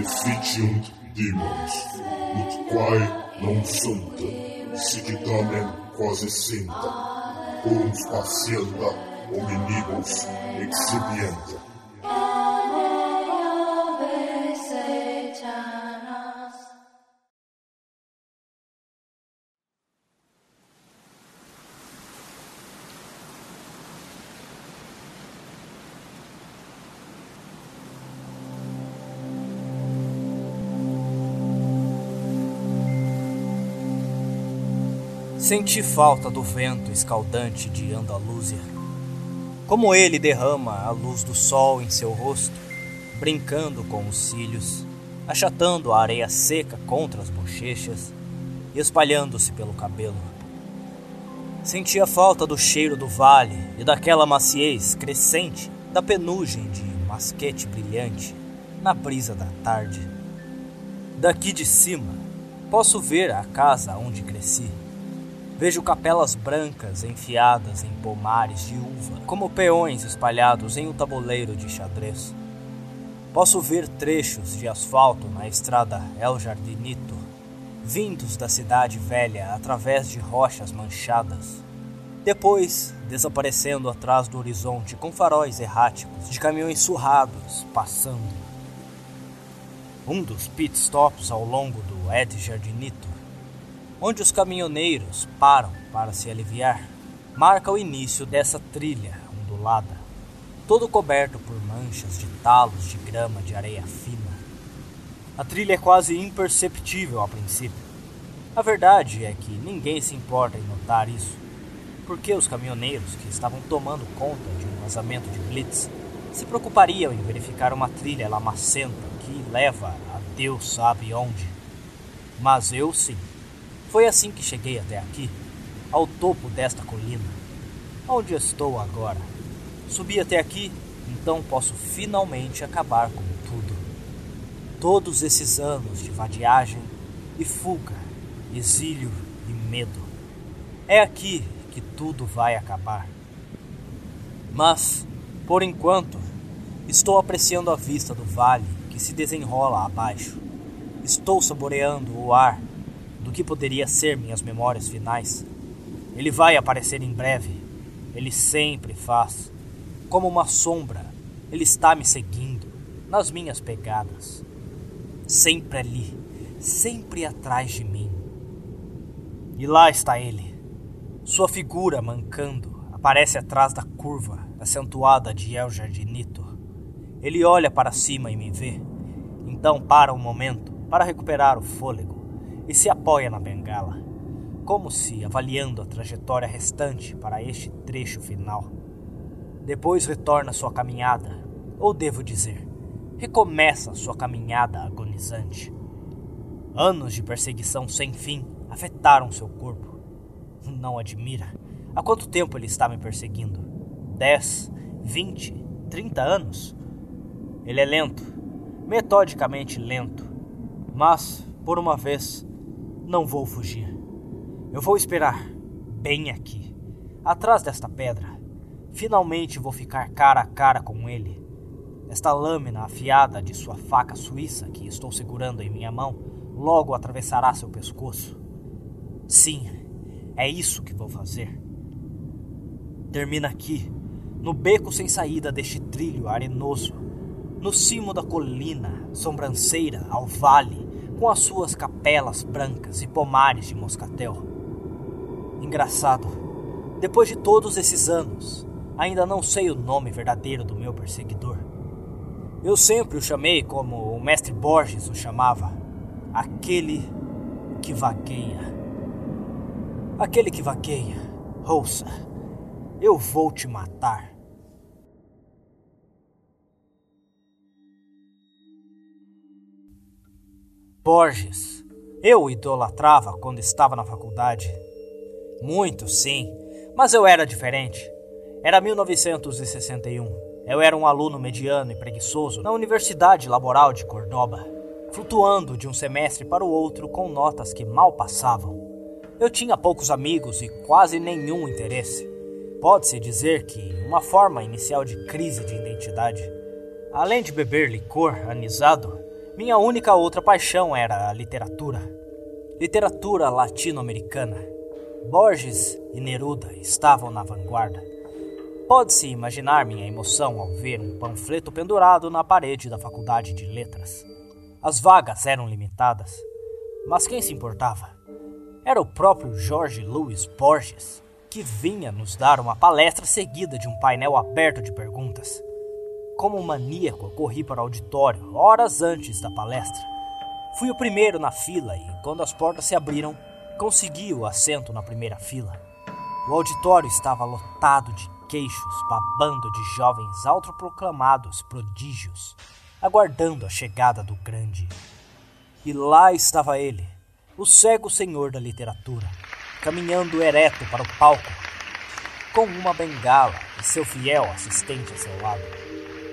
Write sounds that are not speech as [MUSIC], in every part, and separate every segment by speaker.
Speaker 1: efficiunt demons, ut quae non sunt, sic tamen quasi sinta, uns patienta hominibus exhibienta.
Speaker 2: Senti falta do vento escaldante de Andaluzia. Como ele derrama a luz do sol em seu rosto, brincando com os cílios, achatando a areia seca contra as bochechas e espalhando-se pelo cabelo. Sentia falta do cheiro do vale e daquela maciez crescente da penugem de masquete brilhante na brisa da tarde. Daqui de cima, posso ver a casa onde cresci Vejo capelas brancas enfiadas em pomares de uva, como peões espalhados em um tabuleiro de xadrez. Posso ver trechos de asfalto na estrada El Jardinito, vindos da cidade velha através de rochas manchadas. Depois, desaparecendo atrás do horizonte com faróis erráticos de caminhões surrados passando. Um dos pit stops ao longo do Ed Jardinito onde os caminhoneiros param para se aliviar, marca o início dessa trilha ondulada, todo coberto por manchas de talos de grama de areia fina. A trilha é quase imperceptível a princípio. A verdade é que ninguém se importa em notar isso, porque os caminhoneiros que estavam tomando conta de um vazamento de blitz se preocupariam em verificar uma trilha lamacenta que leva a Deus sabe onde. Mas eu sim foi assim que cheguei até aqui, ao topo desta colina, onde estou agora. Subi até aqui, então posso finalmente acabar com tudo. Todos esses anos de vadiagem e fuga, exílio e medo. É aqui que tudo vai acabar. Mas, por enquanto, estou apreciando a vista do vale que se desenrola abaixo. Estou saboreando o ar do que poderia ser minhas memórias finais. Ele vai aparecer em breve. Ele sempre faz. Como uma sombra, ele está me seguindo nas minhas pegadas. Sempre ali, sempre atrás de mim. E lá está ele. Sua figura mancando aparece atrás da curva acentuada de El Jardinito. Ele olha para cima e me vê. Então para um momento para recuperar o fôlego e se apoia na bengala, como se avaliando a trajetória restante para este trecho final. Depois retorna sua caminhada, ou devo dizer, recomeça sua caminhada agonizante. Anos de perseguição sem fim afetaram seu corpo. Não admira. Há quanto tempo ele está me perseguindo? Dez, vinte, trinta anos? Ele é lento, metodicamente lento, mas, por uma vez, não vou fugir. Eu vou esperar, bem aqui, atrás desta pedra. Finalmente vou ficar cara a cara com ele. Esta lâmina afiada de sua faca suíça que estou segurando em minha mão logo atravessará seu pescoço. Sim, é isso que vou fazer. Termina aqui, no beco sem saída deste trilho arenoso, no cimo da colina sobranceira ao vale com as suas capelas brancas e pomares de moscatel. Engraçado, depois de todos esses anos, ainda não sei o nome verdadeiro do meu perseguidor. Eu sempre o chamei como o mestre Borges o chamava, aquele que vaqueia. Aquele que vaqueia, ouça, eu vou te matar. Borges. Eu idolatrava quando estava na faculdade. Muito, sim, mas eu era diferente. Era 1961. Eu era um aluno mediano e preguiçoso na Universidade Laboral de Cordoba, flutuando de um semestre para o outro com notas que mal passavam. Eu tinha poucos amigos e quase nenhum interesse. Pode-se dizer que uma forma inicial de crise de identidade. Além de beber licor anisado, Minha única outra paixão era a literatura. Literatura latino-americana. Borges e Neruda estavam na vanguarda. Pode-se imaginar minha emoção ao ver um panfleto pendurado na parede da Faculdade de Letras. As vagas eram limitadas, mas quem se importava? Era o próprio Jorge Luiz Borges, que vinha nos dar uma palestra seguida de um painel aberto de perguntas. Como um maníaco, corri para o auditório horas antes da palestra. Fui o primeiro na fila e, quando as portas se abriram, consegui o assento na primeira fila. O auditório estava lotado de queixos babando de jovens autoproclamados prodígios, aguardando a chegada do grande. E lá estava ele, o cego senhor da literatura, caminhando ereto para o palco, com uma bengala e seu fiel assistente a seu lado.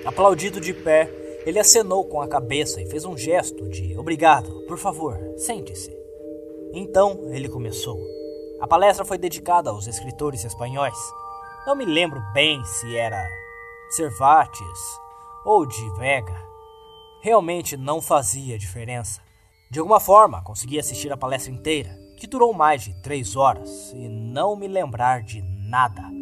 Speaker 2: Aplaudido de pé, ele acenou com a cabeça e fez um gesto de obrigado, por favor, sente-se. Então ele começou. A palestra foi dedicada aos escritores espanhóis. Não me lembro bem se era Cervantes ou de Vega. Realmente não fazia diferença. De alguma forma, consegui assistir a palestra inteira, que durou mais de três horas, e não me lembrar de nada.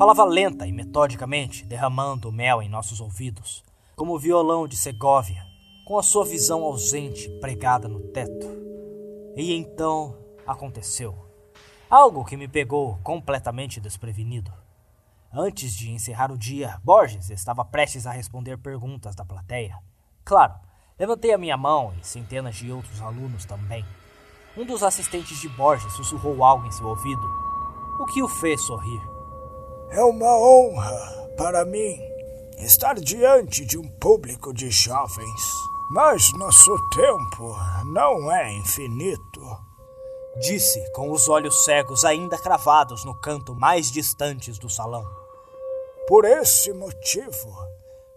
Speaker 2: Falava lenta e metodicamente, derramando mel em nossos ouvidos, como o violão de Segóvia, com a sua visão ausente pregada no teto. E então aconteceu. Algo que me pegou completamente desprevenido. Antes de encerrar o dia, Borges estava prestes a responder perguntas da plateia. Claro, levantei a minha mão e centenas de outros alunos também. Um dos assistentes de Borges sussurrou algo em seu ouvido, o que o fez sorrir.
Speaker 3: É uma honra para mim estar diante de um público de jovens, mas nosso tempo não é infinito.
Speaker 2: Disse com os olhos cegos ainda cravados no canto mais distantes do salão.
Speaker 3: Por esse motivo,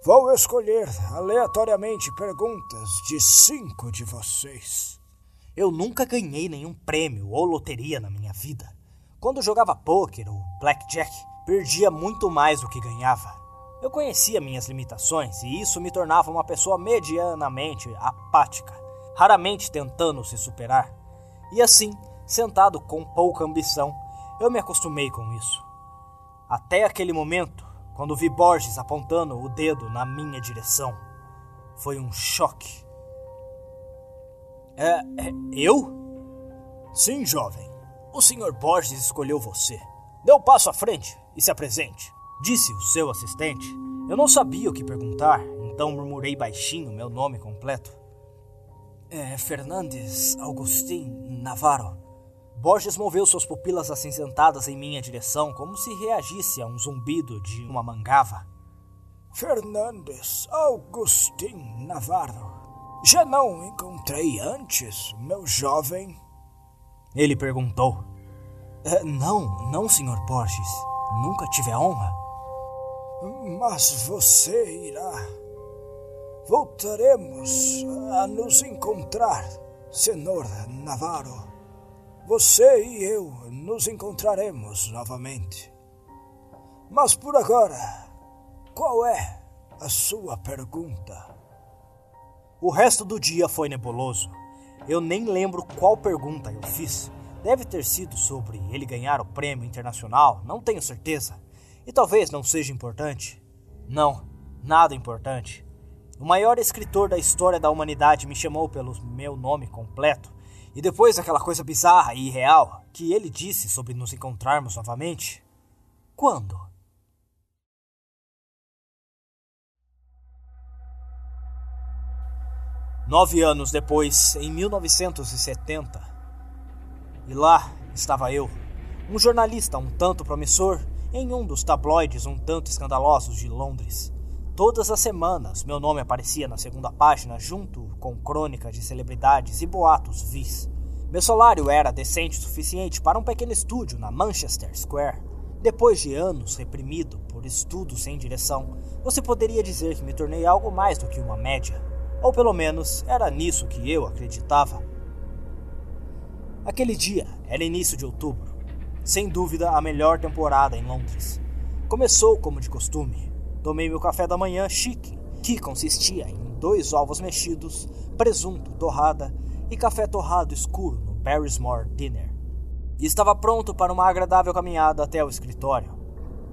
Speaker 3: vou escolher aleatoriamente perguntas de cinco de vocês.
Speaker 2: Eu nunca ganhei nenhum prêmio ou loteria na minha vida. Quando jogava pôquer ou blackjack, perdia muito mais do que ganhava. Eu conhecia minhas limitações e isso me tornava uma pessoa medianamente apática, raramente tentando se superar. E assim, sentado com pouca ambição, eu me acostumei com isso. Até aquele momento, quando vi Borges apontando o dedo na minha direção, foi um choque. É, é eu? Sim, jovem. O Sr. Borges escolheu você. Dê um passo à frente e se apresente, disse o seu assistente. Eu não sabia o que perguntar, então murmurei baixinho meu nome completo. É Fernandes Agustin Navarro. Borges moveu suas pupilas acinzentadas em minha direção, como se reagisse a um zumbido de uma mangava.
Speaker 3: Fernandes Agustin Navarro. Já não encontrei antes, meu jovem?
Speaker 2: Ele perguntou. É, não, não, Sr. Borges. Nunca tive a honra.
Speaker 3: Mas você irá. Voltaremos a nos encontrar, Senhor Navarro. Você e eu nos encontraremos novamente. Mas por agora, qual é a sua pergunta?
Speaker 2: O resto do dia foi nebuloso. Eu nem lembro qual pergunta eu fiz. Deve ter sido sobre ele ganhar o prêmio internacional, não tenho certeza. E talvez não seja importante. Não, nada importante. O maior escritor da história da humanidade me chamou pelo meu nome completo. E depois daquela coisa bizarra e irreal que ele disse sobre nos encontrarmos novamente. Quando? Nove anos depois, em 1970, e lá estava eu, um jornalista um tanto promissor em um dos tabloides um tanto escandalosos de Londres. Todas as semanas meu nome aparecia na segunda página junto com crônicas de celebridades e boatos vis. Meu salário era decente o suficiente para um pequeno estúdio na Manchester Square. Depois de anos reprimido por estudos sem direção, você poderia dizer que me tornei algo mais do que uma média. Ou pelo menos era nisso que eu acreditava. Aquele dia era início de outubro, sem dúvida a melhor temporada em Londres. Começou como de costume. Tomei meu café da manhã chique, que consistia em dois ovos mexidos, presunto, torrada e café torrado escuro no Barrysmore Dinner. E estava pronto para uma agradável caminhada até o escritório.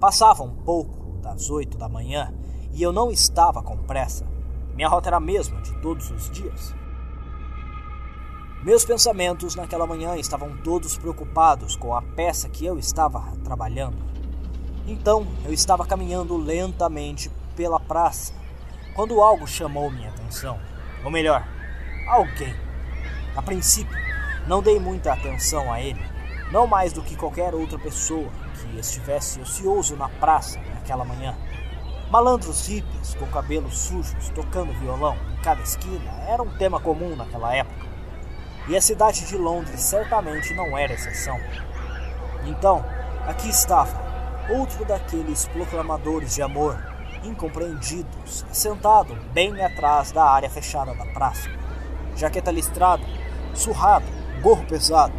Speaker 2: Passava um pouco das oito da manhã e eu não estava com pressa. Minha rota era a mesma de todos os dias. Meus pensamentos naquela manhã estavam todos preocupados com a peça que eu estava trabalhando. Então eu estava caminhando lentamente pela praça quando algo chamou minha atenção. Ou melhor, alguém. A princípio, não dei muita atenção a ele, não mais do que qualquer outra pessoa que estivesse ocioso na praça naquela manhã. Malandros hippies com cabelos sujos tocando violão em cada esquina era um tema comum naquela época. E a cidade de Londres certamente não era exceção. Então, aqui estava, outro daqueles proclamadores de amor incompreendidos, sentado bem atrás da área fechada da praça. Jaqueta listrada, surrado, gorro pesado,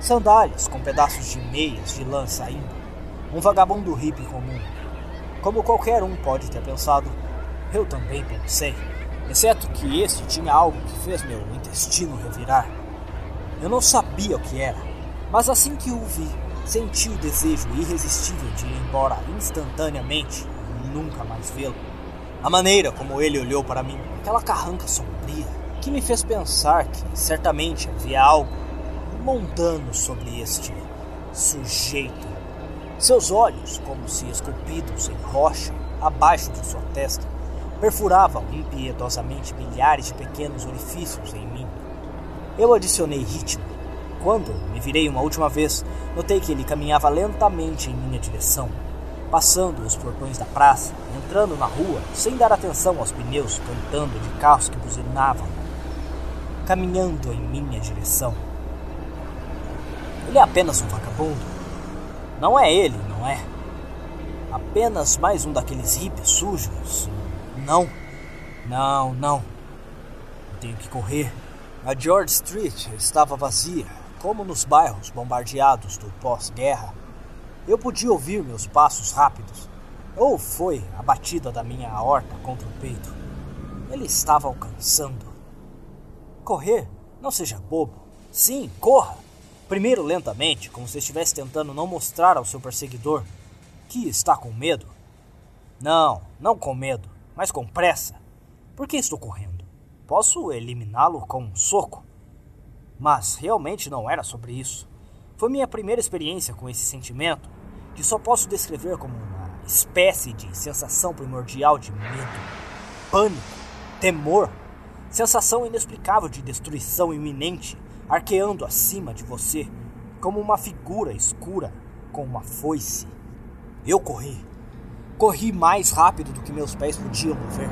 Speaker 2: sandálias com pedaços de meias de lã saindo. Um vagabundo hippie comum. Como qualquer um pode ter pensado, eu também pensei, exceto que este tinha algo que fez meu intestino revirar. Eu não sabia o que era, mas assim que o vi, senti o desejo irresistível de ir embora instantaneamente e nunca mais vê-lo. A maneira como ele olhou para mim, aquela carranca sombria, que me fez pensar que certamente havia algo mundano sobre este sujeito. Seus olhos, como se esculpidos em rocha, abaixo de sua testa, perfuravam impiedosamente milhares de pequenos orifícios em mim. Eu adicionei ritmo. Quando me virei uma última vez, notei que ele caminhava lentamente em minha direção, passando os portões da praça, entrando na rua, sem dar atenção aos pneus cantando de carros que buzinavam, caminhando em minha direção. Ele é apenas um vagabundo. Não é ele, não é? Apenas mais um daqueles hippies sujos. Não, não, não. Eu tenho que correr. A George Street estava vazia, como nos bairros bombardeados do pós-guerra. Eu podia ouvir meus passos rápidos, ou foi a batida da minha aorta contra o peito. Ele estava alcançando. Correr? Não seja bobo. Sim, corra! Primeiro lentamente, como se estivesse tentando não mostrar ao seu perseguidor que está com medo. Não, não com medo, mas com pressa. Por que estou correndo? Posso eliminá-lo com um soco? Mas realmente não era sobre isso. Foi minha primeira experiência com esse sentimento, que só posso descrever como uma espécie de sensação primordial de medo, pânico, temor, sensação inexplicável de destruição iminente arqueando acima de você, como uma figura escura com uma foice. Eu corri. Corri mais rápido do que meus pés podiam mover.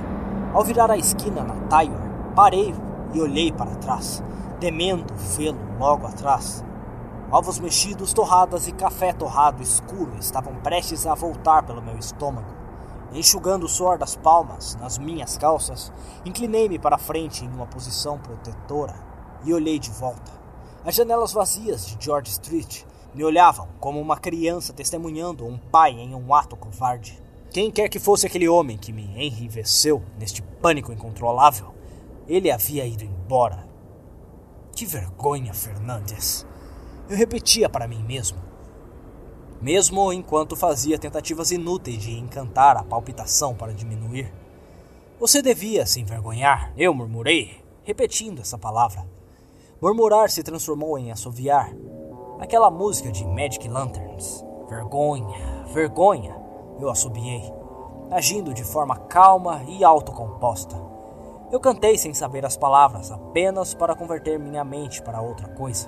Speaker 2: Ao virar a esquina na Tyward, Parei e olhei para trás, temendo vê-lo logo atrás. Ovos mexidos, torradas e café torrado escuro estavam prestes a voltar pelo meu estômago. Enxugando o suor das palmas nas minhas calças, inclinei-me para frente em uma posição protetora e olhei de volta. As janelas vazias de George Street me olhavam como uma criança testemunhando um pai em um ato covarde. Quem quer que fosse aquele homem que me enriveceu neste pânico incontrolável, ele havia ido embora. Que vergonha, Fernandes. Eu repetia para mim mesmo. Mesmo enquanto fazia tentativas inúteis de encantar a palpitação para diminuir. Você devia se envergonhar, eu murmurei, repetindo essa palavra. Murmurar se transformou em assoviar. Aquela música de Magic Lanterns. Vergonha, vergonha, eu assobiei, agindo de forma calma e autocomposta. Eu cantei sem saber as palavras, apenas para converter minha mente para outra coisa.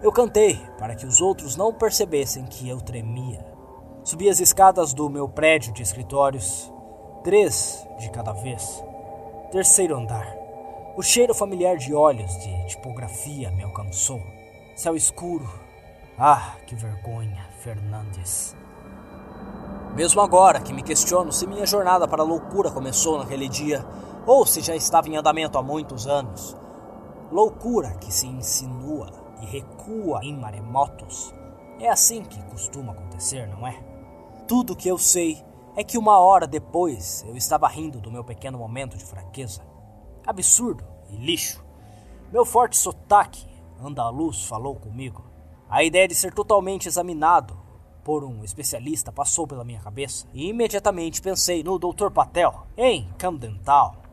Speaker 2: Eu cantei para que os outros não percebessem que eu tremia. Subi as escadas do meu prédio de escritórios, três de cada vez. Terceiro andar. O cheiro familiar de olhos de tipografia me alcançou. Céu escuro. Ah, que vergonha, Fernandes. Mesmo agora que me questiono se minha jornada para a loucura começou naquele dia, ou se já estava em andamento há muitos anos. Loucura que se insinua e recua em maremotos. É assim que costuma acontecer, não é? Tudo que eu sei é que uma hora depois eu estava rindo do meu pequeno momento de fraqueza. Absurdo e lixo. Meu forte sotaque andaluz falou comigo. A ideia de ser totalmente examinado por um especialista passou pela minha cabeça e imediatamente pensei no Dr. Patel em Camden Town.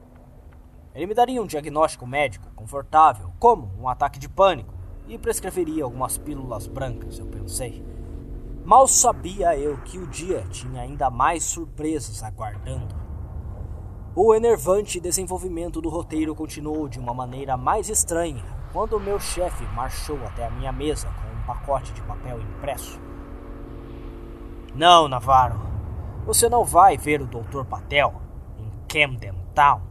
Speaker 2: Ele me daria um diagnóstico médico confortável, como um ataque de pânico, e prescreveria algumas pílulas brancas, eu pensei. Mal sabia eu que o dia tinha ainda mais surpresas aguardando. O enervante desenvolvimento do roteiro continuou de uma maneira mais estranha quando meu chefe marchou até a minha mesa com um pacote de papel impresso. Não, Navarro, você não vai ver o Dr. Patel em Camden Town,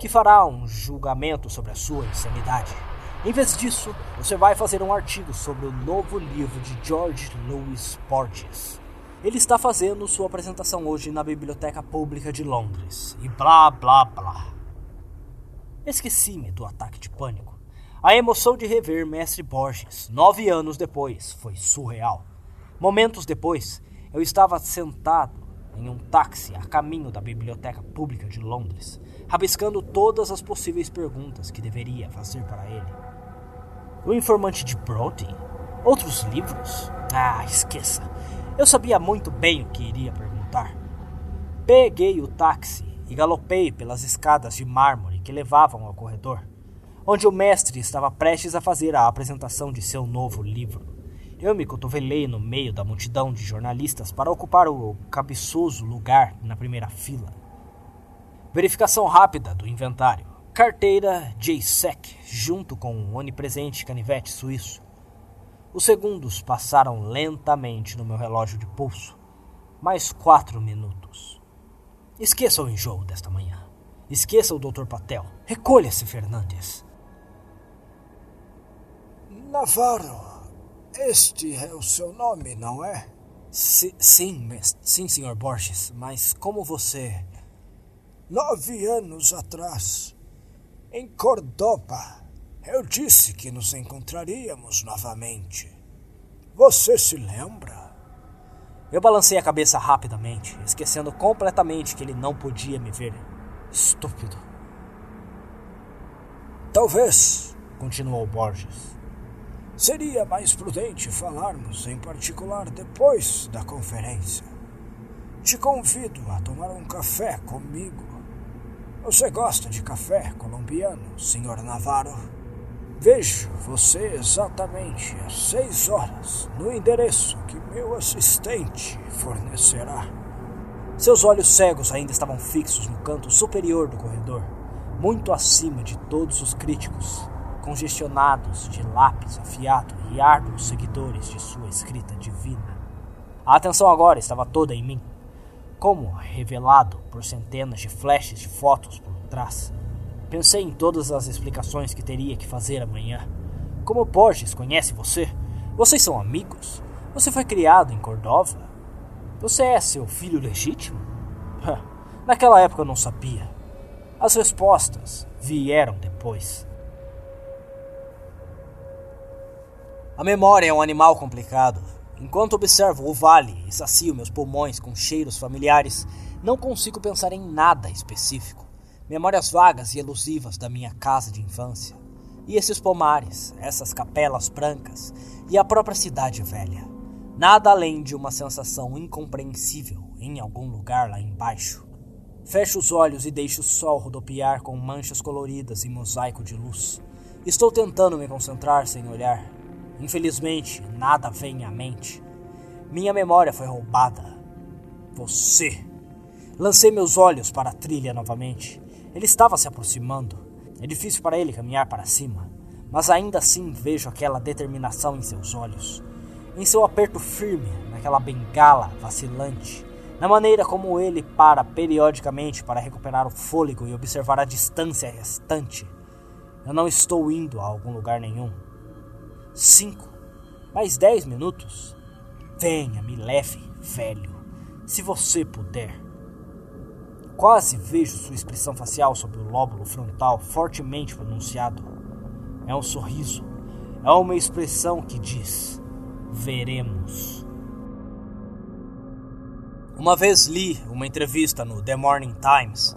Speaker 2: que fará um julgamento sobre a sua insanidade. Em vez disso, você vai fazer um artigo sobre o novo livro de George Louis Borges. Ele está fazendo sua apresentação hoje na Biblioteca Pública de Londres. E blá blá blá. Esqueci-me do ataque de pânico. A emoção de rever Mestre Borges, nove anos depois, foi surreal. Momentos depois, eu estava sentado em um táxi a caminho da Biblioteca Pública de Londres, rabiscando todas as possíveis perguntas que deveria fazer para ele. O Informante de Brody? Outros livros? Ah, esqueça. Eu sabia muito bem o que iria perguntar. Peguei o táxi e galopei pelas escadas de mármore que levavam ao corredor, onde o mestre estava prestes a fazer a apresentação de seu novo livro. Eu me cotovelei no meio da multidão de jornalistas para ocupar o cabeçoso lugar na primeira fila. Verificação rápida do inventário carteira JSEC, junto com um onipresente canivete suíço. Os segundos passaram lentamente no meu relógio de pulso. Mais quatro minutos. Esqueça o enjoo desta manhã. Esqueça o Dr. Patel. Recolha-se, Fernandes.
Speaker 3: Navarro, este é o seu nome, não é?
Speaker 2: Si sim. Sim, Sr. Borges. Mas como você.
Speaker 3: Nove anos atrás, em Cordoba, eu disse que nos encontraríamos novamente. Você se lembra?
Speaker 2: Eu balancei a cabeça rapidamente, esquecendo completamente que ele não podia me ver. Estúpido.
Speaker 3: Talvez, continuou Borges, seria mais prudente falarmos em particular depois da conferência. Te convido a tomar um café comigo você gosta de café colombiano, Sr. Navarro? Vejo você exatamente às seis horas no endereço que meu assistente fornecerá.
Speaker 2: Seus olhos cegos ainda estavam fixos no canto superior do corredor, muito acima de todos os críticos, congestionados de lápis afiado e árduos seguidores de sua escrita divina. A atenção agora estava toda em mim como revelado por centenas de flashes de fotos por trás. Pensei em todas as explicações que teria que fazer amanhã. Como Borges conhece você? Vocês são amigos? Você foi criado em Cordova? Você é seu filho legítimo? Naquela época eu não sabia. As respostas vieram depois. A memória é um animal complicado. Enquanto observo o vale e sacio meus pulmões com cheiros familiares, não consigo pensar em nada específico. Memórias vagas e elusivas da minha casa de infância. E esses pomares, essas capelas brancas e a própria cidade velha. Nada além de uma sensação incompreensível em algum lugar lá embaixo. Fecho os olhos e deixo o sol rodopiar com manchas coloridas em mosaico de luz. Estou tentando me concentrar sem olhar, Infelizmente, nada vem à mente. Minha memória foi roubada. Você. Lancei meus olhos para a trilha novamente. Ele estava se aproximando. É difícil para ele caminhar para cima, mas ainda assim vejo aquela determinação em seus olhos, em seu aperto firme, naquela bengala vacilante, na maneira como ele para periodicamente para recuperar o fôlego e observar a distância restante. Eu não estou indo a algum lugar nenhum. Cinco, mais dez minutos. Venha, me leve, velho, se você puder. Quase vejo sua expressão facial sobre o lóbulo frontal fortemente pronunciado. É um sorriso, é uma expressão que diz: veremos. Uma vez li uma entrevista no The Morning Times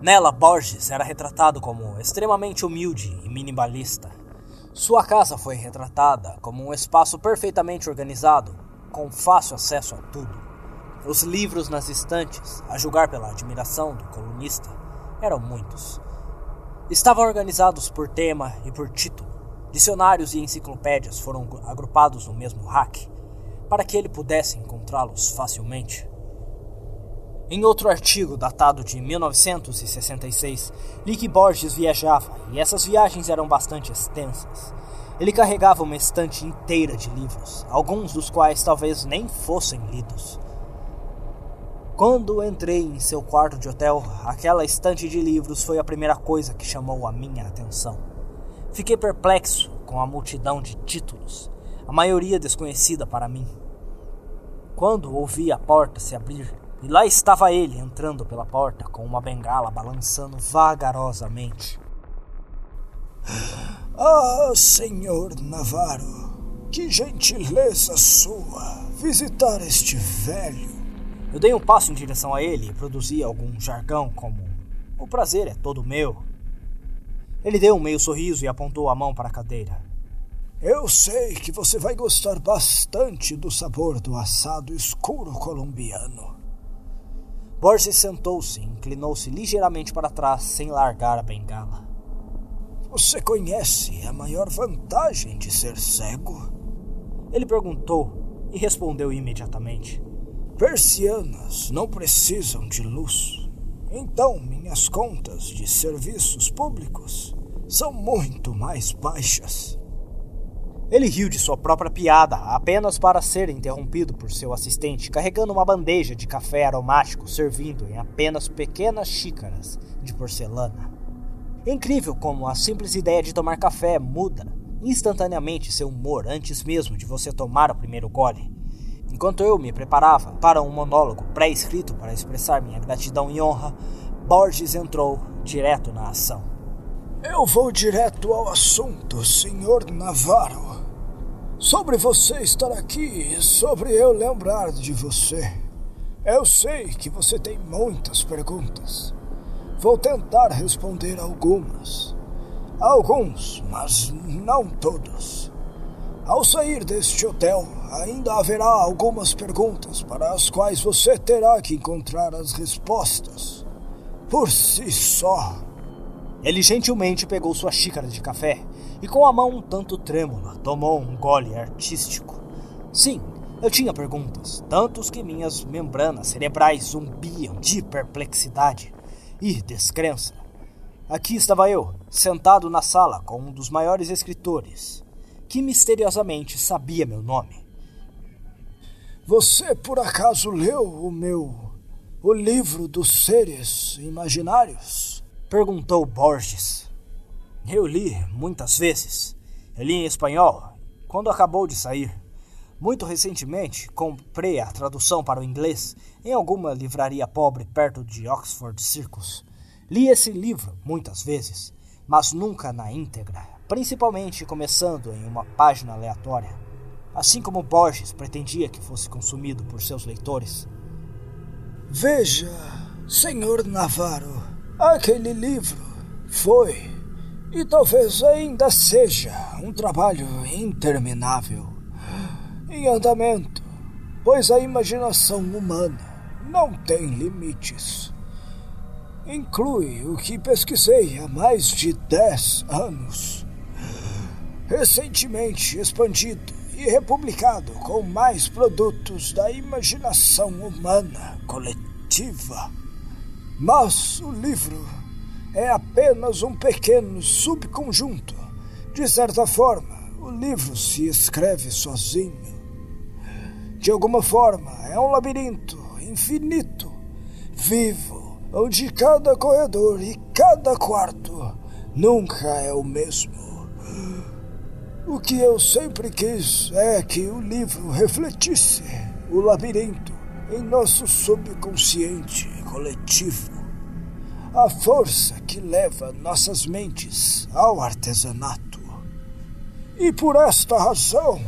Speaker 2: Nela, Borges era retratado como extremamente humilde e minimalista. Sua casa foi retratada como um espaço perfeitamente organizado, com fácil acesso a tudo. Os livros nas estantes, a julgar pela admiração do colunista, eram muitos. Estavam organizados por tema e por título. Dicionários e enciclopédias foram agrupados no mesmo rack, para que ele pudesse encontrá-los facilmente. Em outro artigo datado de 1966, Lick Borges viajava e essas viagens eram bastante extensas. Ele carregava uma estante inteira de livros, alguns dos quais talvez nem fossem lidos. Quando entrei em seu quarto de hotel, aquela estante de livros foi a primeira coisa que chamou a minha atenção. Fiquei perplexo com a multidão de títulos, a maioria desconhecida para mim. Quando ouvi a porta se abrir, e lá estava ele entrando pela porta com uma bengala balançando vagarosamente. [GASPS]
Speaker 3: Ah, senhor Navarro, que gentileza sua visitar este velho.
Speaker 2: Eu dei um passo em direção a ele e produzi algum jargão como: O prazer é todo meu. Ele deu um meio sorriso e apontou a mão para a cadeira.
Speaker 3: Eu sei que você vai gostar bastante do sabor do assado escuro colombiano.
Speaker 2: Borges sentou-se inclinou-se ligeiramente para trás sem largar a bengala.
Speaker 3: Você conhece a maior vantagem de ser cego?
Speaker 2: Ele perguntou e respondeu imediatamente.
Speaker 3: Persianas não precisam de luz. Então minhas contas de serviços públicos são muito mais baixas.
Speaker 2: Ele riu de sua própria piada apenas para ser interrompido por seu assistente carregando uma bandeja de café aromático servindo em apenas pequenas xícaras de porcelana. É incrível como a simples ideia de tomar café muda instantaneamente seu humor antes mesmo de você tomar o primeiro gole. Enquanto eu me preparava para um monólogo pré-escrito para expressar minha gratidão e honra, Borges entrou direto na ação.
Speaker 3: Eu vou direto ao assunto, senhor Navarro. Sobre você estar aqui, sobre eu lembrar de você. Eu sei que você tem muitas perguntas. Vou tentar responder algumas. Alguns, mas não todos. Ao sair deste hotel, ainda haverá algumas perguntas para as quais você terá que encontrar as respostas. Por si só.
Speaker 2: Ele gentilmente pegou sua xícara de café e com a mão um tanto trêmula tomou um gole artístico. Sim, eu tinha perguntas, tantos que minhas membranas cerebrais zumbiam de perplexidade e descrença. Aqui estava eu, sentado na sala com um dos maiores escritores, que misteriosamente sabia meu nome.
Speaker 3: Você por acaso leu o meu. o livro dos seres imaginários?
Speaker 2: Perguntou Borges. Eu li muitas vezes. Eu li em espanhol quando acabou de sair. Muito recentemente, comprei a tradução para o inglês em alguma livraria pobre perto de Oxford Circus. Li esse livro muitas vezes, mas nunca na íntegra, principalmente começando em uma página aleatória, assim como Borges pretendia que fosse consumido por seus leitores.
Speaker 3: Veja, senhor Navarro, aquele livro foi e talvez ainda seja um trabalho interminável, em andamento, pois a imaginação humana não tem limites. Inclui o que pesquisei há mais de dez anos. Recentemente expandido e republicado com mais produtos da imaginação humana coletiva. Mas o livro é apenas um pequeno subconjunto. De certa forma, o livro se escreve sozinho. De alguma forma, é um labirinto infinito, vivo, onde cada corredor e cada quarto nunca é o mesmo. O que eu sempre quis é que o livro refletisse o labirinto em nosso subconsciente coletivo a força que leva nossas mentes ao artesanato. E por esta razão,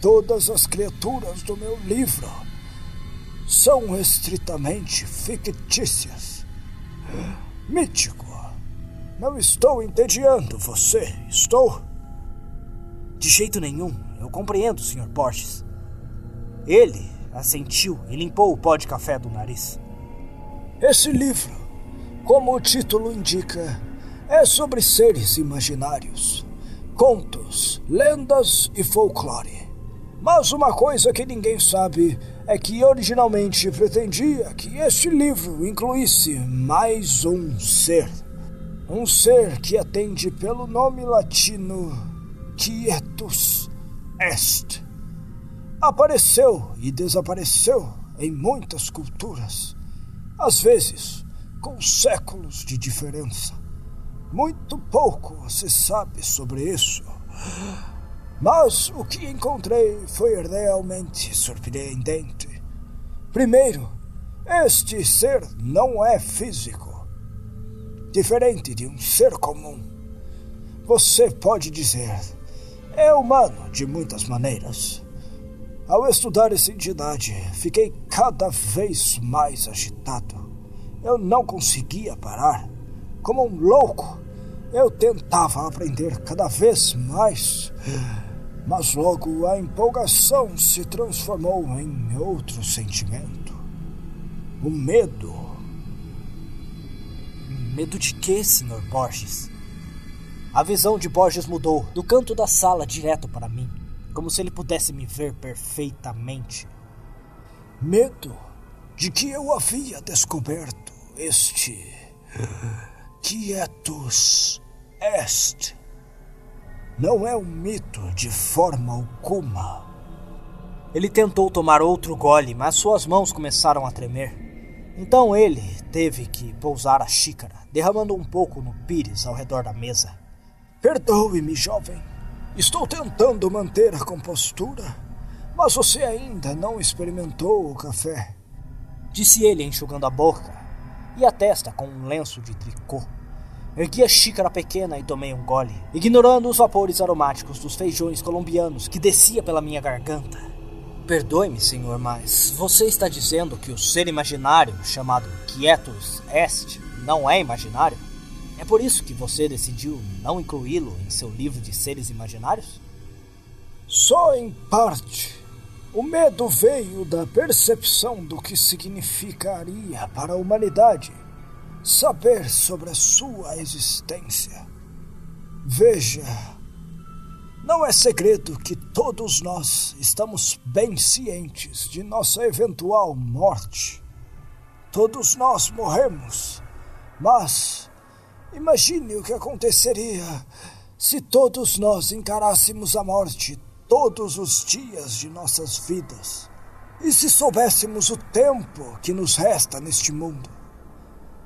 Speaker 3: todas as criaturas do meu livro são estritamente fictícias. Mítico, não estou entediando você, estou?
Speaker 2: De jeito nenhum, eu compreendo, Sr. Borges. Ele assentiu e limpou o pó de café do nariz.
Speaker 3: Esse livro, como o título indica, é sobre seres imaginários, contos, lendas e folclore. Mas uma coisa que ninguém sabe é que originalmente pretendia que este livro incluísse mais um ser. Um ser que atende pelo nome latino Quietus Est. Apareceu e desapareceu em muitas culturas, às vezes com séculos de diferença. Muito pouco se sabe sobre isso. Mas o que encontrei foi realmente surpreendente. Primeiro, este ser não é físico. Diferente de um ser comum. Você pode dizer, é humano de muitas maneiras. Ao estudar essa entidade, fiquei cada vez mais agitado. Eu não conseguia parar. Como um louco, eu tentava aprender cada vez mais. Mas logo a empolgação se transformou em outro sentimento. O medo.
Speaker 2: Medo de quê, Sr. Borges? A visão de Borges mudou do canto da sala direto para mim, como se ele pudesse me ver perfeitamente.
Speaker 3: Medo de que eu havia descoberto este quietus est não é um mito de forma alguma.
Speaker 2: Ele tentou tomar outro gole, mas suas mãos começaram a tremer. Então ele teve que pousar a xícara, derramando um pouco no pires ao redor da mesa.
Speaker 3: Perdoe-me, jovem. Estou tentando manter a compostura, mas você ainda não experimentou o café.
Speaker 2: Disse ele, enxugando a boca e a testa com um lenço de tricô. Ergui a xícara pequena e tomei um gole, ignorando os vapores aromáticos dos feijões colombianos que descia pela minha garganta. Perdoe-me, senhor, mas você está dizendo que o ser imaginário, chamado Quietus Est, não é imaginário? É por isso que você decidiu não incluí-lo em seu livro de seres imaginários?
Speaker 3: Só em parte. O medo veio da percepção do que significaria para a humanidade saber sobre a sua existência. Veja, não é segredo que todos nós estamos bem cientes de nossa eventual morte. Todos nós morremos, mas imagine o que aconteceria se todos nós encarássemos a morte todos os dias de nossas vidas. E se soubéssemos o tempo que nos resta neste mundo?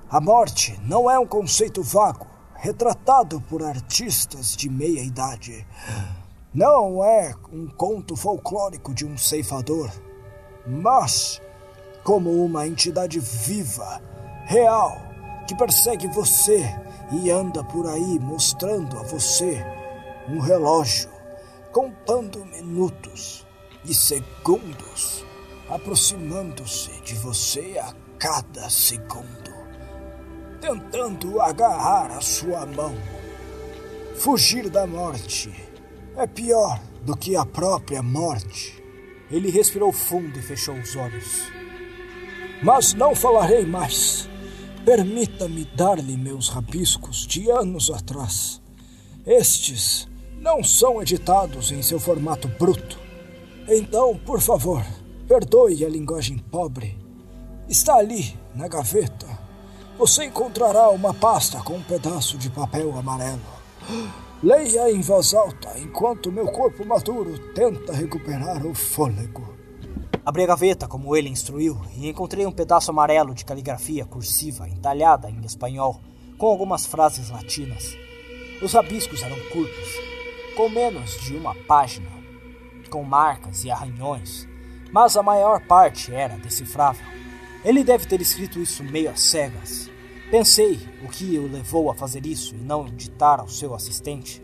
Speaker 3: A morte não é um conceito vago, retratado por artistas de meia idade. Não é um conto folclórico de um ceifador, mas como uma entidade viva, real, que persegue você e anda por aí mostrando a você um relógio, contando minutos e segundos, aproximando-se de você a cada segundo tentando agarrar a sua mão. Fugir da morte é pior do que a própria morte.
Speaker 2: Ele respirou fundo e fechou os olhos.
Speaker 3: Mas não falarei mais. Permita-me dar-lhe meus rabiscos de anos atrás. Estes não são editados em seu formato bruto. Então, por favor, perdoe a linguagem pobre. Está ali, na gaveta, você encontrará uma pasta com um pedaço de papel amarelo. Leia em voz alta enquanto meu corpo maduro tenta recuperar o fôlego.
Speaker 2: Abri a gaveta como ele instruiu e encontrei um pedaço amarelo de caligrafia cursiva entalhada em espanhol com algumas frases latinas. Os rabiscos eram curtos, com menos de uma página, com marcas e arranhões, mas a maior parte era decifrável. Ele deve ter escrito isso meio às cegas. Pensei o que o levou a fazer isso e não ditar ao seu assistente.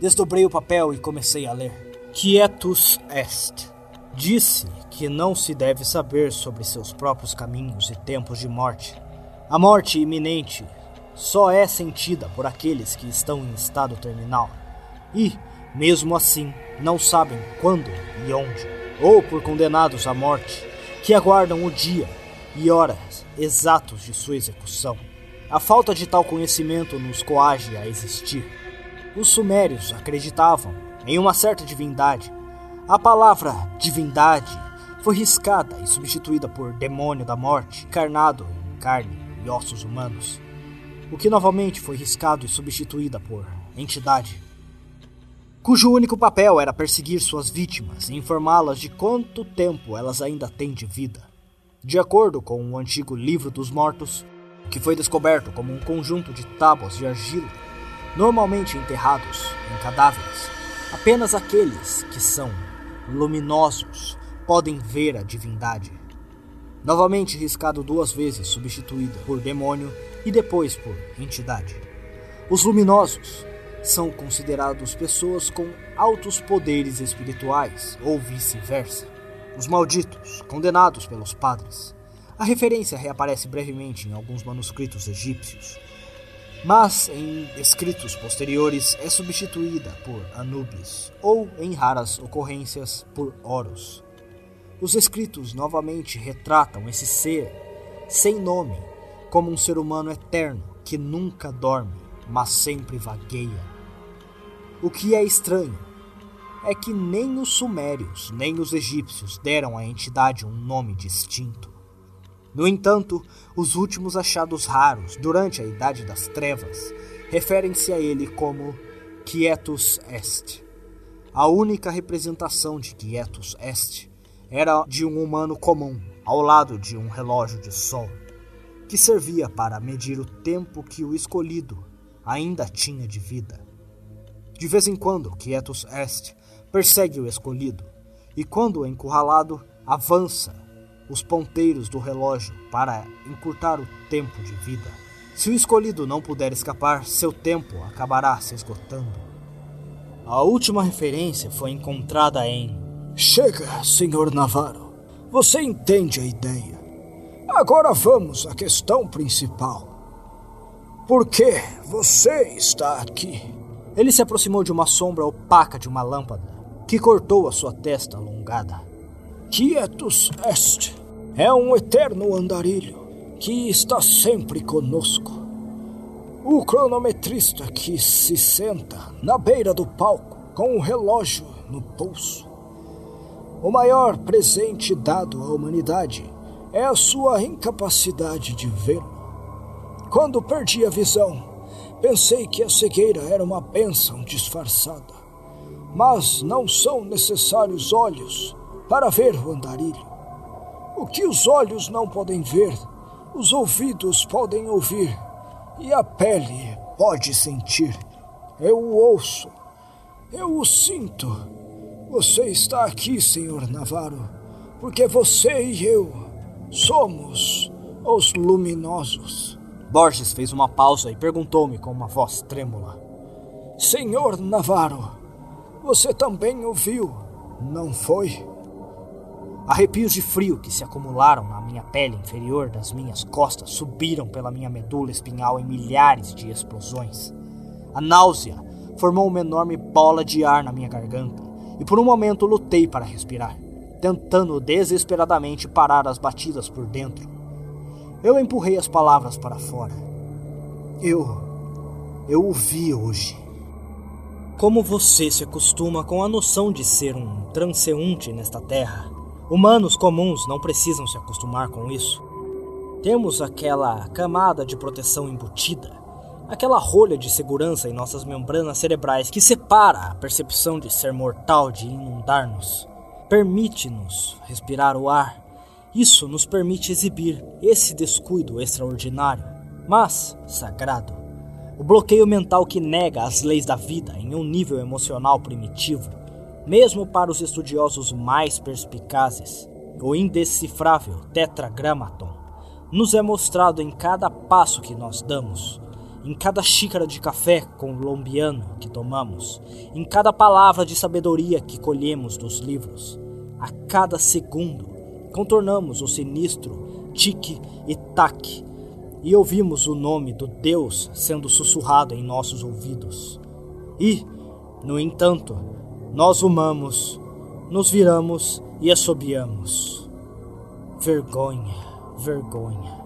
Speaker 2: Desdobrei o papel e comecei a ler. Quietus est. Disse que não se deve saber sobre seus próprios caminhos e tempos de morte. A morte iminente só é sentida por aqueles que estão em estado terminal e, mesmo assim, não sabem quando e onde, ou por condenados à morte que aguardam o dia e horas exatos de sua execução. A falta de tal conhecimento nos coage a existir. Os sumérios acreditavam em uma certa divindade. A palavra divindade foi riscada e substituída por demônio da morte, encarnado em carne e ossos humanos, o que novamente foi riscado e substituída por entidade, cujo único papel era perseguir suas vítimas e informá-las de quanto tempo elas ainda têm de vida. De acordo com o antigo Livro dos Mortos, que foi descoberto como um conjunto de tábuas de argila, normalmente enterrados em cadáveres, apenas aqueles que são luminosos podem ver a divindade. Novamente riscado duas vezes, substituída por demônio e depois por entidade. Os luminosos são considerados pessoas com altos poderes espirituais, ou vice-versa. Os malditos, condenados pelos padres. A referência reaparece brevemente em alguns manuscritos egípcios, mas em escritos posteriores é substituída por Anubis, ou em raras ocorrências por Horus. Os escritos novamente retratam esse ser sem nome como um ser humano eterno que nunca dorme, mas sempre vagueia. O que é estranho é que nem os sumérios nem os egípcios deram à entidade um nome distinto. No entanto, os últimos achados raros durante a Idade das Trevas referem-se a ele como Quietus Est. A única representação de Quietus Est era de um humano comum, ao lado de um relógio de sol, que servia para medir o tempo que o escolhido ainda tinha de vida. De vez em quando, Quietus Est persegue o escolhido, e quando encurralado, avança os ponteiros do relógio para encurtar o tempo de vida. Se o escolhido não puder escapar, seu tempo acabará se esgotando. A última referência foi encontrada em
Speaker 3: Chega, senhor Navarro. Você entende a ideia. Agora vamos à questão principal. Por que você está aqui?
Speaker 2: Ele se aproximou de uma sombra opaca de uma lâmpada, que cortou a sua testa alongada.
Speaker 3: Quietus est é um eterno andarilho que está sempre conosco. O cronometrista que se senta na beira do palco com o relógio no pulso o maior presente dado à humanidade é a sua incapacidade de vê-lo. Quando perdi a visão, pensei que a cegueira era uma bênção disfarçada. Mas não são necessários olhos para ver o andarilho. O que os olhos não podem ver, os ouvidos podem ouvir e a pele pode sentir. Eu o ouço, eu o sinto você está aqui, senhor Navarro, porque você e eu somos os luminosos.
Speaker 2: Borges fez uma pausa e perguntou-me com uma voz trêmula:
Speaker 3: Senhor Navarro, você também ouviu, não foi?
Speaker 2: Arrepios de frio que se acumularam na minha pele inferior das minhas costas subiram pela minha medula espinhal em milhares de explosões. A náusea formou uma enorme bola de ar na minha garganta e por um momento lutei para respirar, tentando desesperadamente parar as batidas por dentro. Eu empurrei as palavras para fora. Eu. Eu o vi hoje. Como você se acostuma com a noção de ser um transeunte nesta terra? Humanos comuns não precisam se acostumar com isso. Temos aquela camada de proteção embutida aquela rolha de segurança em nossas membranas cerebrais que separa a percepção de ser mortal de inundar-nos. Permite-nos respirar o ar. Isso nos permite exibir esse descuido extraordinário, mas sagrado. O bloqueio mental que nega as leis da vida em um nível emocional primitivo, mesmo para os estudiosos mais perspicazes. O indecifrável tetragramaton nos é mostrado em cada passo que nós damos em cada xícara de café colombiano que tomamos, em cada palavra de sabedoria que colhemos dos livros, a cada segundo contornamos o sinistro tique e tac e ouvimos o nome do Deus sendo sussurrado em nossos ouvidos. E, no entanto, nós humamos, nos viramos e assobiamos. Vergonha, vergonha.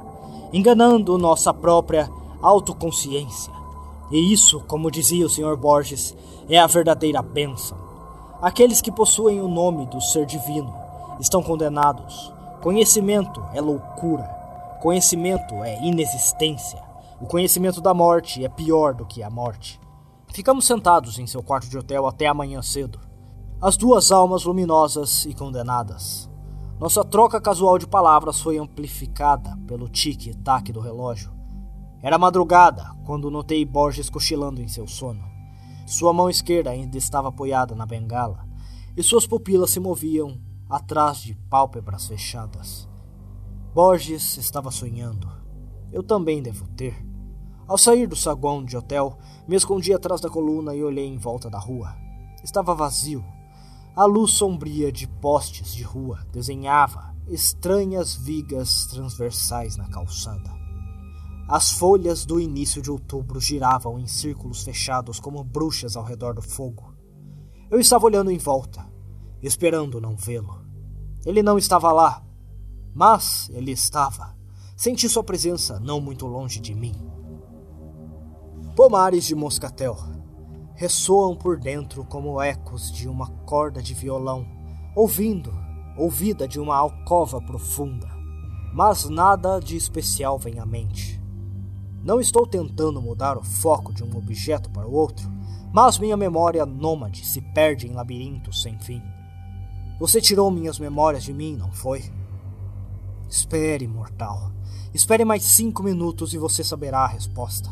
Speaker 2: Enganando nossa própria autoconsciência. E isso, como dizia o Sr. Borges, é a verdadeira bênção. Aqueles que possuem o nome do ser divino estão condenados. Conhecimento é loucura. Conhecimento é inexistência. O conhecimento da morte é pior do que a morte. Ficamos sentados em seu quarto de hotel até amanhã cedo. As duas almas luminosas e condenadas. Nossa troca casual de palavras foi amplificada pelo tique-tac do relógio. Era madrugada quando notei Borges cochilando em seu sono. Sua mão esquerda ainda estava apoiada na bengala e suas pupilas se moviam atrás de pálpebras fechadas. Borges estava sonhando. Eu também devo ter. Ao sair do saguão de hotel, me escondi atrás da coluna e olhei em volta da rua. Estava vazio. A luz sombria de postes de rua desenhava estranhas vigas transversais na calçada. As folhas do início de outubro giravam em círculos fechados como bruxas ao redor do fogo. Eu estava olhando em volta, esperando não vê-lo. Ele não estava lá, mas ele estava. Senti sua presença não muito longe de mim. Pomares de moscatel ressoam por dentro como ecos de uma corda de violão, ouvindo, ouvida de uma alcova profunda. Mas nada de especial vem à mente. Não estou tentando mudar o foco de um objeto para o outro, mas minha memória nômade se perde em labirintos sem fim. Você tirou minhas memórias de mim, não foi? Espere, mortal. Espere mais cinco minutos e você saberá a resposta.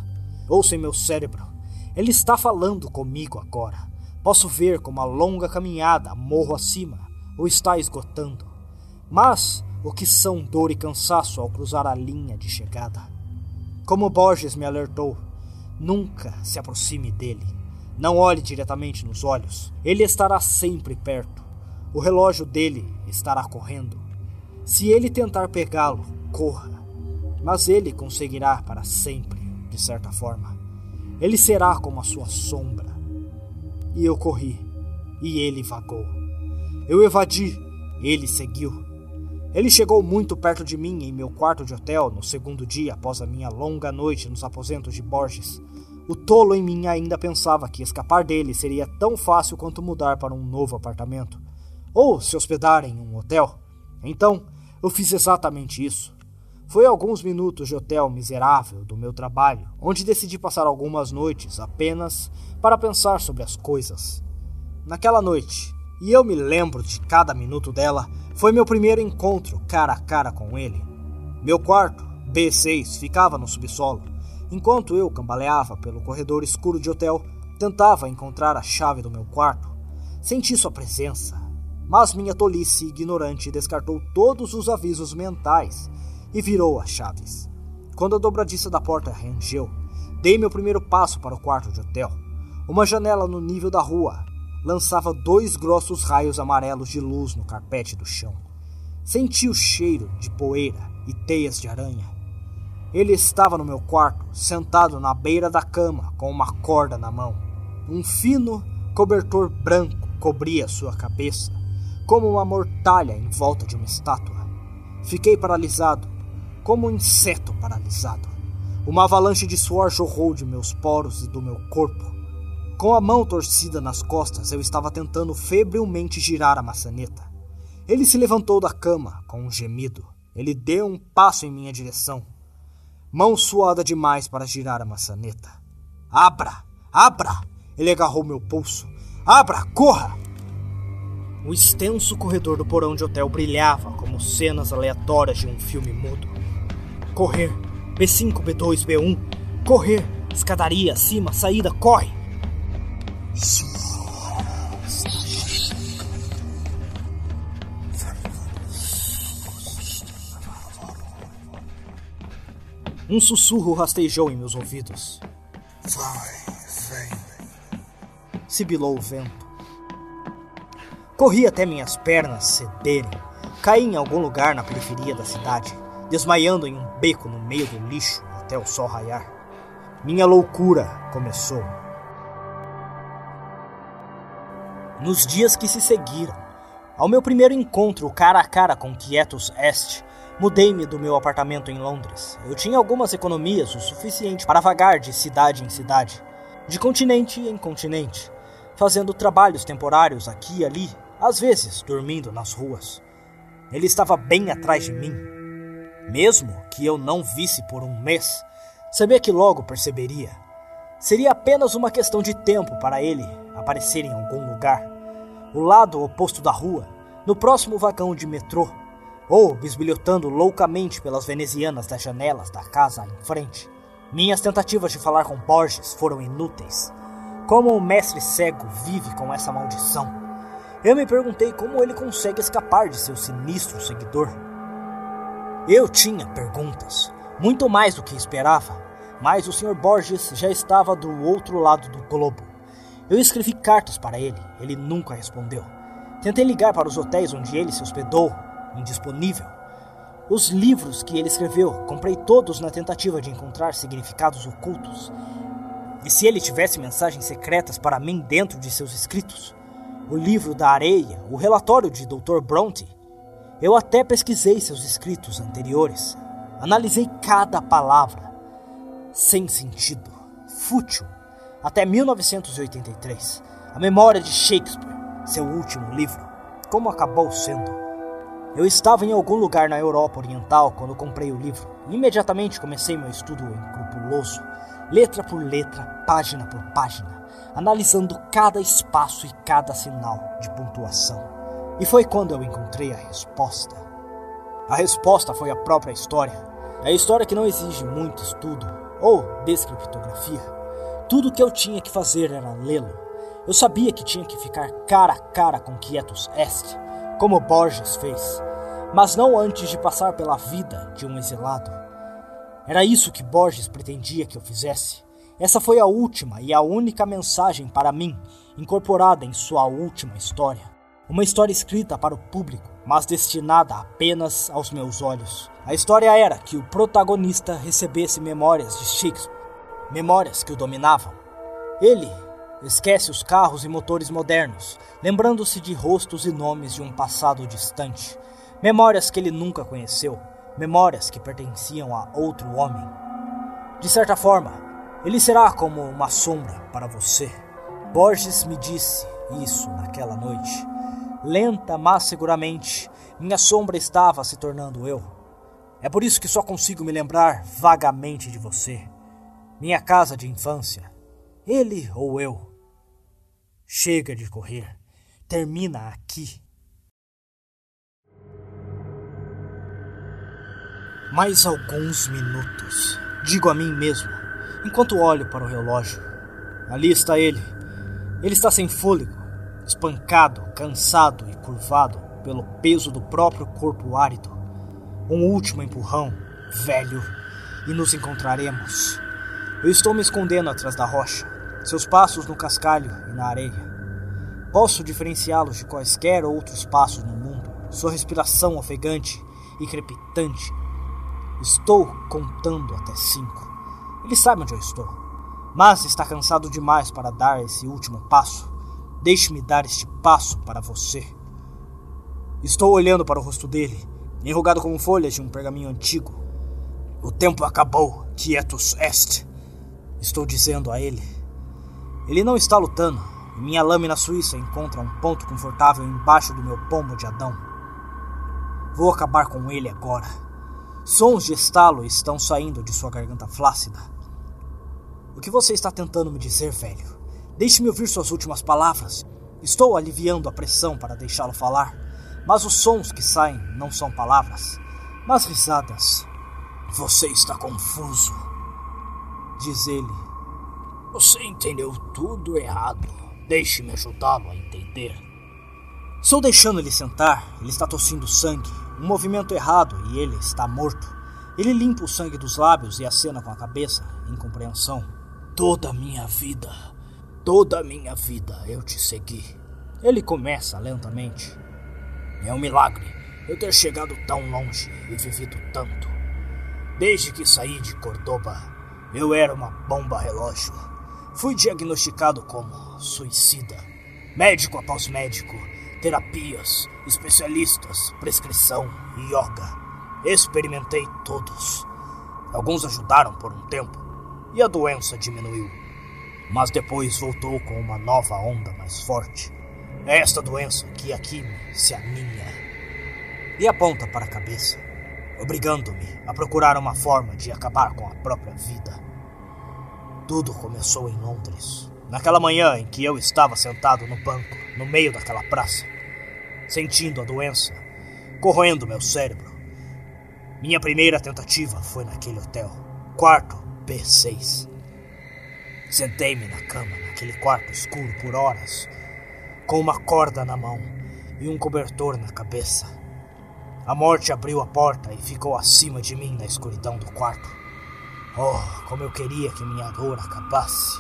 Speaker 2: Ouça em meu cérebro. Ele está falando comigo agora. Posso ver como a longa caminhada morro acima o está esgotando. Mas o que são dor e cansaço ao cruzar a linha de chegada? Como Borges me alertou, nunca se aproxime dele. Não olhe diretamente nos olhos. Ele estará sempre perto. O relógio dele estará correndo. Se ele tentar pegá-lo, corra. Mas ele conseguirá para sempre, de certa forma. Ele será como a sua sombra. E eu corri, e ele vagou. Eu evadi, ele seguiu. Ele chegou muito perto de mim em meu quarto de hotel no segundo dia após a minha longa noite nos aposentos de Borges. O tolo em mim ainda pensava que escapar dele seria tão fácil quanto mudar para um novo apartamento ou se hospedar em um hotel. Então, eu fiz exatamente isso. Foi alguns minutos de hotel miserável do meu trabalho, onde decidi passar algumas noites apenas para pensar sobre as coisas. Naquela noite, e eu me lembro de cada minuto dela, foi meu primeiro encontro cara a cara com ele. Meu quarto, B6, ficava no subsolo. Enquanto eu cambaleava pelo corredor escuro de hotel, tentava encontrar a chave do meu quarto. Senti sua presença, mas minha tolice ignorante descartou todos os avisos mentais e virou as chaves. Quando a dobradiça da porta rangeu, dei meu primeiro passo para o quarto de hotel. Uma janela no nível da rua lançava dois grossos raios amarelos de luz no carpete do chão. Senti o cheiro de poeira e teias de aranha. Ele estava no meu quarto, sentado na beira da cama, com uma corda na mão. Um fino cobertor branco cobria sua cabeça, como uma mortalha em volta de uma estátua. Fiquei paralisado, como um inseto paralisado. Uma avalanche de suor jorrou de meus poros e do meu corpo. Com a mão torcida nas costas, eu estava tentando febrilmente girar a maçaneta. Ele se levantou da cama com um gemido. Ele deu um passo em minha direção. Mão suada demais para girar a maçaneta. Abra! Abra! Ele agarrou meu pulso. Abra! Corra! O extenso corredor do porão de hotel brilhava como cenas aleatórias de um filme mudo. Correr! B5, B2, B1. Correr! Escadaria, acima, saída, corre! Um sussurro rastejou em meus ouvidos.
Speaker 1: Vai, vem.
Speaker 2: Sibilou o vento. Corri até minhas pernas cederem. Caí em algum lugar na periferia da cidade, desmaiando em um beco no meio do lixo até o sol raiar. Minha loucura começou. Nos dias que se seguiram, ao meu primeiro encontro cara a cara com Quietus Est, mudei-me do meu apartamento em Londres. Eu tinha algumas economias o suficiente para vagar de cidade em cidade, de continente em continente, fazendo trabalhos temporários aqui e ali, às vezes dormindo nas ruas. Ele estava bem atrás de mim. Mesmo que eu não visse por um mês, sabia que logo perceberia. Seria apenas uma questão de tempo para ele aparecer em algum lugar o lado oposto da rua, no próximo vagão de metrô, ou bisbilhotando loucamente pelas venezianas das janelas da casa em frente. Minhas tentativas de falar com Borges foram inúteis. Como o mestre cego vive com essa maldição? Eu me perguntei como ele consegue escapar de seu sinistro seguidor. Eu tinha perguntas, muito mais do que esperava, mas o Sr. Borges já estava do outro lado do globo. Eu escrevi cartas para ele, ele nunca respondeu. Tentei ligar para os hotéis onde ele se hospedou, indisponível. Os livros que ele escreveu, comprei todos na tentativa de encontrar significados ocultos. E se ele tivesse mensagens secretas para mim dentro de seus escritos? O livro da areia, o relatório de Dr. Bronte. Eu até pesquisei seus escritos anteriores. Analisei cada palavra. Sem sentido, fútil, até 1983, A Memória de Shakespeare, seu último livro, como acabou sendo. Eu estava em algum lugar na Europa Oriental quando comprei o livro. Imediatamente comecei meu estudo escrupuloso, letra por letra, página por página, analisando cada espaço e cada sinal de pontuação. E foi quando eu encontrei a resposta. A resposta foi a própria história. É a história que não exige muito estudo ou descriptografia. Tudo que eu tinha que fazer era lê-lo. Eu sabia que tinha que ficar cara a cara com Quietus Est, como Borges fez, mas não antes de passar pela vida de um exilado. Era isso que Borges pretendia que eu fizesse. Essa foi a última e a única mensagem para mim, incorporada em sua última história. Uma história escrita para o público, mas destinada apenas aos meus olhos. A história era que o protagonista recebesse memórias de Shakespeare memórias que o dominavam. Ele esquece os carros e motores modernos, lembrando-se de rostos e nomes de um passado distante, memórias que ele nunca conheceu, memórias que pertenciam a outro homem. De certa forma, ele será como uma sombra para você. Borges me disse isso naquela noite. Lenta, mas seguramente, minha sombra estava se tornando eu. É por isso que só consigo me lembrar vagamente de você minha casa de infância, ele ou eu. Chega de correr, termina aqui. Mais alguns minutos, digo a mim mesmo, enquanto olho para o relógio. Ali está ele. Ele está sem fôlego, espancado, cansado e curvado pelo peso do próprio corpo árido. Um último empurrão, velho, e nos encontraremos. Eu estou me escondendo atrás da rocha, seus passos no cascalho e na areia. Posso diferenciá-los de quaisquer outros passos no mundo, sua respiração ofegante e crepitante. Estou contando até cinco. Ele sabe onde eu estou, mas está cansado demais para dar esse último passo. Deixe-me dar este passo para você. Estou olhando para o rosto dele, enrugado como folhas de um pergaminho antigo. O tempo acabou, quietos est. Estou dizendo a ele. Ele não está lutando, e minha lâmina suíça encontra um ponto confortável embaixo do meu pombo de Adão. Vou acabar com ele agora. Sons de estalo estão saindo de sua garganta flácida. O que você está tentando me dizer, velho? Deixe-me ouvir suas últimas palavras. Estou aliviando a pressão para deixá-lo falar, mas os sons que saem não são palavras, mas risadas. Você está confuso diz ele. Você entendeu tudo errado. Deixe-me ajudá-lo a entender. Estou deixando ele sentar, ele está tossindo sangue, um movimento errado e ele está morto. Ele limpa o sangue dos lábios e acena com a cabeça, em compreensão. Toda a minha vida, toda a minha vida eu te segui. Ele começa lentamente. É um milagre eu ter chegado tão longe e vivido tanto. Desde que saí de Cordoba, eu era uma bomba relógio. Fui diagnosticado como suicida. Médico após médico, terapias, especialistas, prescrição, yoga. Experimentei todos. Alguns ajudaram por um tempo e a doença diminuiu. Mas depois voltou com uma nova onda mais forte. É esta doença que aqui se aninha e aponta para a cabeça, obrigando-me a procurar uma forma de acabar com a própria vida. Tudo começou em Londres, naquela manhã em que eu estava sentado no banco, no meio daquela praça, sentindo a doença corroendo meu cérebro. Minha primeira tentativa foi naquele hotel, quarto P6. Sentei-me na cama, naquele quarto escuro por horas, com uma corda na mão e um cobertor na cabeça. A morte abriu a porta e ficou acima de mim na escuridão do quarto. Oh, como eu queria que minha dor acabasse.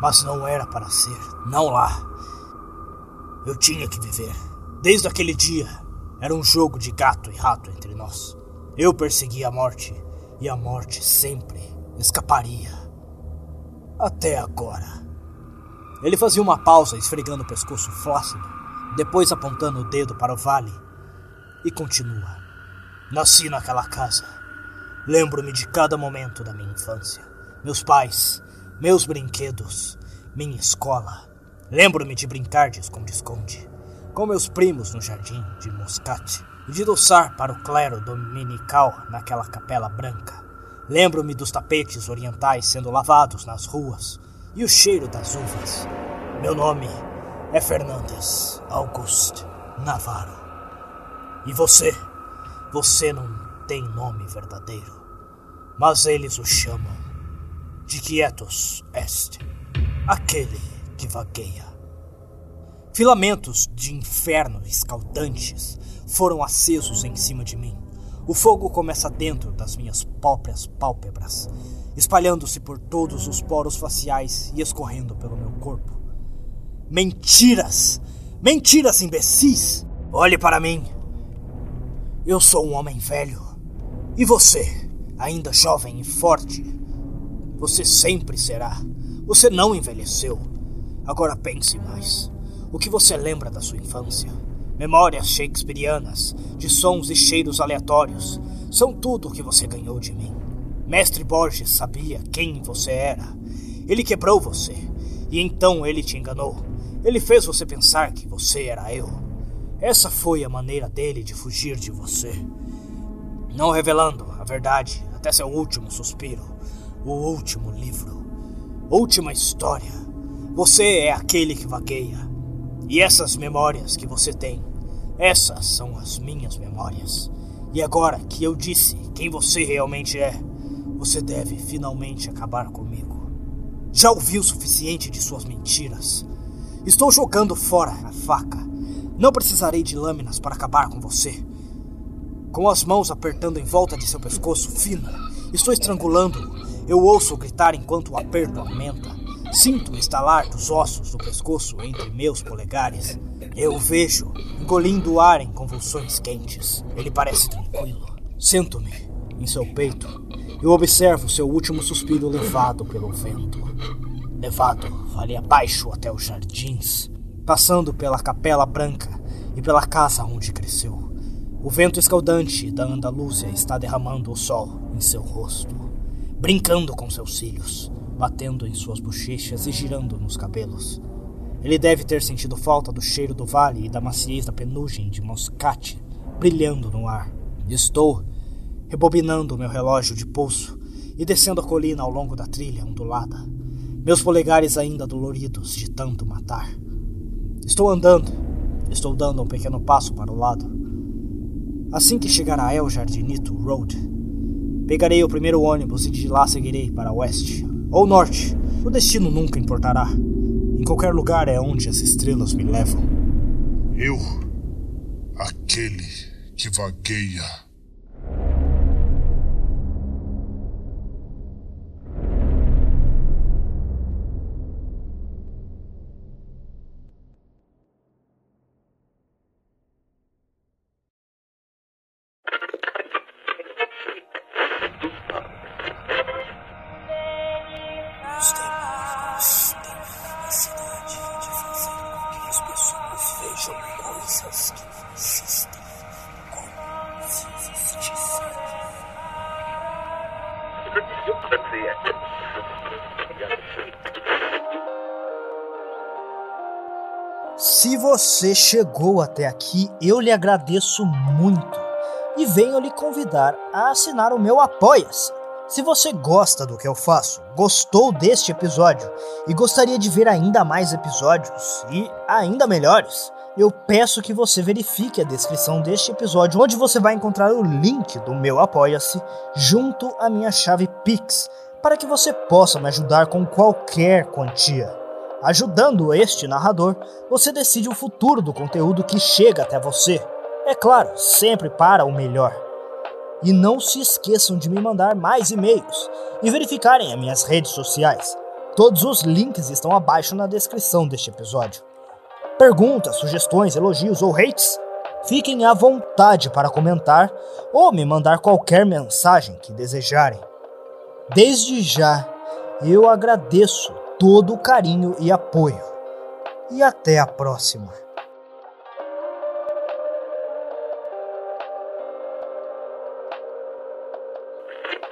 Speaker 2: Mas não era para ser. Não lá. Eu tinha que viver. Desde aquele dia, era um jogo de gato e rato entre nós. Eu perseguia a morte e a morte sempre escaparia. Até agora. Ele fazia uma pausa, esfregando o pescoço flácido, depois apontando o dedo para o vale, e continua. Nasci naquela casa. Lembro-me de cada momento da minha infância. Meus pais, meus brinquedos, minha escola. Lembro-me de brincar de esconde-esconde com meus primos no jardim de Moscate e de doçar para o clero dominical naquela capela branca. Lembro-me dos tapetes orientais sendo lavados nas ruas e o cheiro das uvas. Meu nome é Fernandes Auguste Navarro. E você? Você não tem nome verdadeiro, mas eles o chamam de Quietos Est, aquele que vagueia. Filamentos de inferno escaldantes foram acesos em cima de mim. O fogo começa dentro das minhas próprias pálpebras, espalhando-se por todos os poros faciais e escorrendo pelo meu corpo. Mentiras! Mentiras, imbecis! Olhe para mim. Eu sou um homem velho. E você, ainda jovem e forte? Você sempre será. Você não envelheceu. Agora pense mais. O que você lembra da sua infância? Memórias shakespearianas, de sons e cheiros aleatórios, são tudo o que você ganhou de mim. Mestre Borges sabia quem você era. Ele quebrou você, e então ele te enganou. Ele fez você pensar que você era eu. Essa foi a maneira dele de fugir de você. Não revelando a verdade até seu último suspiro, o último livro, última história. Você é aquele que vagueia, e essas memórias que você tem, essas são as minhas memórias. E agora que eu disse quem você realmente é, você deve finalmente acabar comigo. Já ouvi o suficiente de suas mentiras. Estou jogando fora a faca. Não precisarei de lâminas para acabar com você. Com as mãos apertando em volta de seu pescoço fino, estou estrangulando-o. Eu ouço gritar enquanto o aperto aumenta. Sinto o estalar dos ossos do pescoço entre meus polegares. Eu o vejo, engolindo o ar em convulsões quentes. Ele parece tranquilo. Sento-me em seu peito e observo seu último suspiro levado pelo vento. Levado ali abaixo até os jardins, passando pela capela branca e pela casa onde cresceu. O vento escaldante da Andalúzia está derramando o sol em seu rosto, brincando com seus cílios batendo em suas bochechas e girando nos cabelos. Ele deve ter sentido falta do cheiro do vale e da maciez da penugem de moscate brilhando no ar. Estou rebobinando meu relógio de pulso e descendo a colina ao longo da trilha ondulada, meus polegares ainda doloridos de tanto matar. Estou andando, estou dando um pequeno passo para o lado. Assim que chegar a El Jardinito Road, pegarei o primeiro ônibus e de lá seguirei para oeste, ou norte, o destino nunca importará. Em qualquer lugar é onde as estrelas me levam.
Speaker 1: Eu, aquele que vagueia.
Speaker 2: Você chegou até aqui, eu lhe agradeço muito e venho lhe convidar a assinar o meu Apoia-se. Se você gosta do que eu faço, gostou deste episódio e gostaria de ver ainda mais episódios e ainda melhores, eu peço que você verifique a descrição deste episódio, onde você vai encontrar o link do meu Apoia-se junto à minha chave Pix, para que você possa me ajudar com qualquer quantia. Ajudando este narrador, você decide o futuro do conteúdo que chega até você. É claro, sempre para o melhor. E não se esqueçam de me mandar mais e-mails e verificarem as minhas redes sociais. Todos os links estão abaixo na descrição deste episódio. Perguntas, sugestões, elogios ou hates? Fiquem à vontade para comentar ou me mandar qualquer mensagem que desejarem. Desde já, eu agradeço todo o carinho e apoio. E até a próxima.